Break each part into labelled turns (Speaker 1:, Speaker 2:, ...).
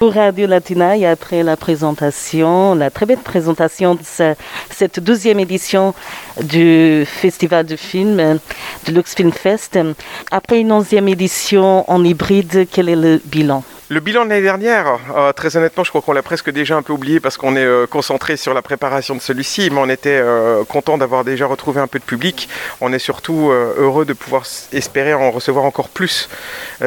Speaker 1: Pour Radio Latina, après la présentation, la très belle présentation de ce- cette douzième édition du Festival de film, de Lux Film Fest, après une onzième édition en hybride, quel est le bilan?
Speaker 2: Le bilan de l'année dernière, euh, très honnêtement, je crois qu'on l'a presque déjà un peu oublié parce qu'on est euh, concentré sur la préparation de celui-ci, mais on était euh, content d'avoir déjà retrouvé un peu de public. On est surtout heureux de pouvoir espérer en recevoir encore plus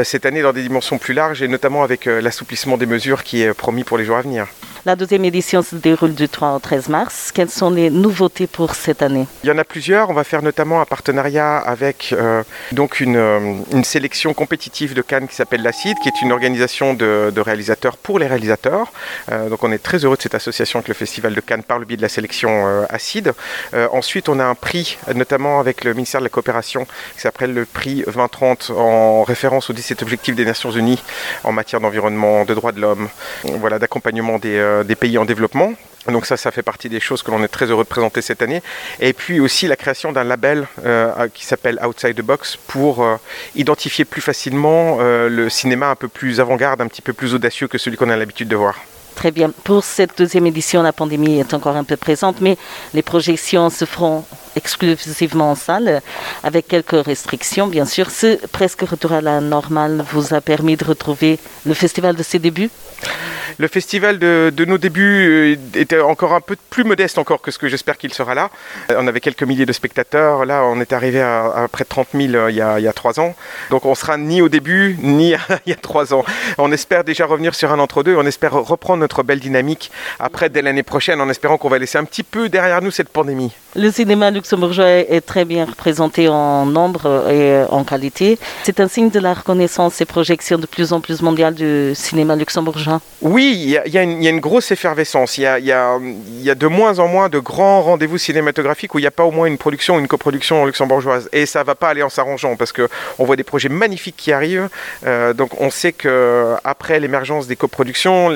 Speaker 2: cette année dans des dimensions plus larges et notamment avec l'assouplissement des mesures qui est promis pour les jours à venir.
Speaker 1: La deuxième édition se déroule du 3 au 13 mars. Quelles sont les nouveautés pour cette année?
Speaker 2: Il y en a plusieurs. On va faire notamment un partenariat avec euh, donc une, euh, une sélection compétitive de Cannes qui s'appelle l'Acide, qui est une organisation de, réalisateurs pour les réalisateurs. Euh, donc on est très heureux de cette association avec le Festival de Cannes par le biais de la sélection. Euh, ensuite, on a un prix, notamment avec le ministère de la Coopération, qui s'appelle le prix 2030 en référence aux 17 objectifs des Nations Unies en matière d'environnement, de droits de l'homme, voilà, d'accompagnement des, des pays en développement. Donc ça, ça fait partie des choses que l'on est très heureux de présenter cette année. Et puis aussi la création d'un label euh, qui s'appelle Outside the Box pour euh, identifier plus facilement euh, le cinéma un peu plus avant-garde, un petit peu plus audacieux que celui qu'on a l'habitude de voir.
Speaker 1: Très bien. Pour cette deuxième édition, la pandémie est encore un peu présente, mais les projections se feront exclusivement en salle, avec quelques restrictions, bien sûr. Ce presque retour à la normale vous a permis de retrouver le festival de ses débuts?
Speaker 2: Le festival de, de nos débuts euh, était encore un peu plus modeste encore que ce que j'espère qu'il sera là. Euh, On avait quelques milliers de spectateurs. Là, on est arrivé à, à près de 30 000 euh, il y, a, il y a trois ans. Donc on sera ni au début, ni il y a trois ans. On espère déjà revenir sur un entre-deux. On espère reprendre notre belle dynamique après, dès l'année prochaine, en espérant qu'on va laisser un petit peu derrière nous cette pandémie.
Speaker 1: Le cinéma luxembourgeois est très bien représenté en nombre et en qualité. C'est un signe de la reconnaissance et projection de plus en plus mondiale du cinéma luxembourgeois.
Speaker 2: Oui, il y, a- il y a une- grosse effervescence. Il y a, de moins en moins de grands rendez-vous cinématographiques où il n'y a pas au moins une production, une coproduction luxembourgeoise. Et ça va pas aller en s'arrangeant parce que on voit des projets magnifiques qui arrivent. Euh, donc on sait que après l'émergence des coproductions,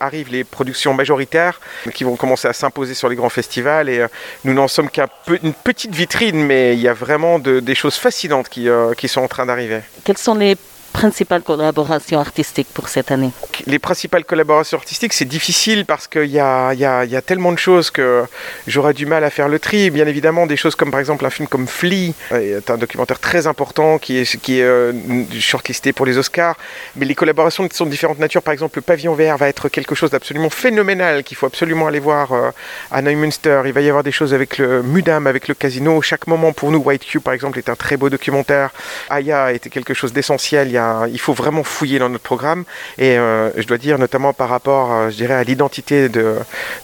Speaker 2: arrivent les productions majoritaires qui vont commencer à s'imposer sur les grands festivals. Et euh, nous n'en sommes qu'une petite vitrine, mais il y a vraiment de- des choses fascinantes qui, euh, qui sont en train d'arriver.
Speaker 1: Quelles sont les principales collaborations artistiques pour cette année
Speaker 2: les principales collaborations artistiques, c'est difficile parce qu'il y y, a, tellement de choses que j'aurais du mal à faire le tri. Bien évidemment, des choses comme par exemple un film comme Flea, est un documentaire très important qui est, qui euh, shortlisté pour les Oscars. Mais les collaborations sont de différentes natures. Par exemple, le Pavillon Vert va être quelque chose d'absolument phénoménal qu'il faut absolument aller voir euh, à Neumünster. Il va y avoir des choses avec le Mudam, avec le casino. Chaque moment pour nous, White Cube par exemple, est un très beau documentaire. Aya était quelque chose d'essentiel. Il, y a- il faut vraiment fouiller dans notre programme. Et euh, je dois dire, notamment par rapport, euh, je dirais, à l'identité de,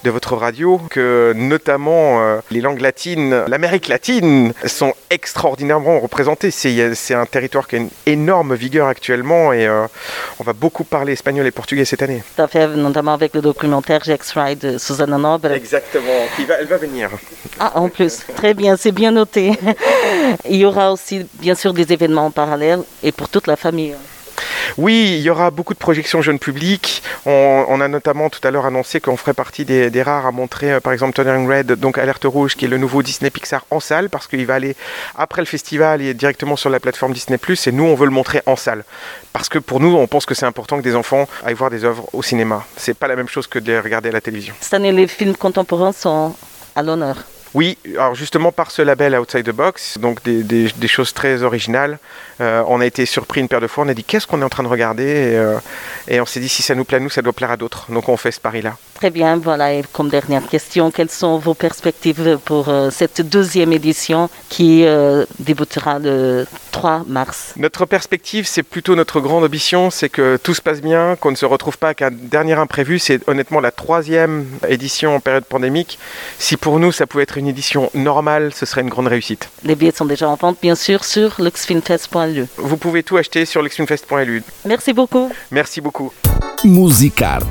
Speaker 2: de votre radio, que notamment euh, les langues latines, l'Amérique latine, sont extraordinairement représentées. C'est un territoire qui a une énorme vigueur actuellement et euh, on va beaucoup parler espagnol et portugais cette année.
Speaker 1: Tout à fait, notamment avec le documentaire Jack's Ride de Susanna Noble.
Speaker 2: Exactement, va, elle va venir.
Speaker 1: Ah, en plus, très bien, c'est bien noté. Il y aura aussi, bien sûr, des événements en parallèle et pour toute la famille.
Speaker 2: Oui, il y aura beaucoup de projections jeunes publics. On, on a notamment tout à l'heure annoncé qu'on ferait partie des, des rares à montrer, euh, par exemple, Turning Red, donc Alerte Rouge, qui est le nouveau Disney Pixar en salle, parce qu'il va aller après le festival et directement sur la plateforme Disney+. Et nous, on veut le montrer en salle, parce que pour nous, on pense que c'est important que des enfants aillent voir des œuvres au cinéma. C'est pas la même chose que de les regarder à la télévision.
Speaker 1: Cette année, les films contemporains sont à l'honneur.
Speaker 2: Oui, alors justement par ce label Outside the Box, donc des, des- des choses très originales, euh, on a été surpris une paire de fois, on a dit qu'est-ce qu'on est en train de regarder et, euh, et on s'est dit si ça nous plaît à nous, ça doit plaire à d'autres. Donc on fait ce pari-là.
Speaker 1: Très bien, voilà, et comme dernière question, quelles sont vos perspectives pour euh, cette deuxième édition qui débutera le 3 mars?
Speaker 2: Notre perspective, c'est plutôt notre grande ambition, c'est que tout se passe bien, qu'on ne se retrouve pas qu'un dernier imprévu. C'est honnêtement la troisième édition en période pandémique. Si pour nous ça pouvait être une édition normale, ce serait une grande réussite.
Speaker 1: Les billets sont déjà en vente, bien sûr, sur luxfilmfest.lu.
Speaker 2: Vous pouvez tout acheter sur lexfinfest.lu.
Speaker 1: Merci beaucoup.
Speaker 2: Merci beaucoup.
Speaker 3: Musicarte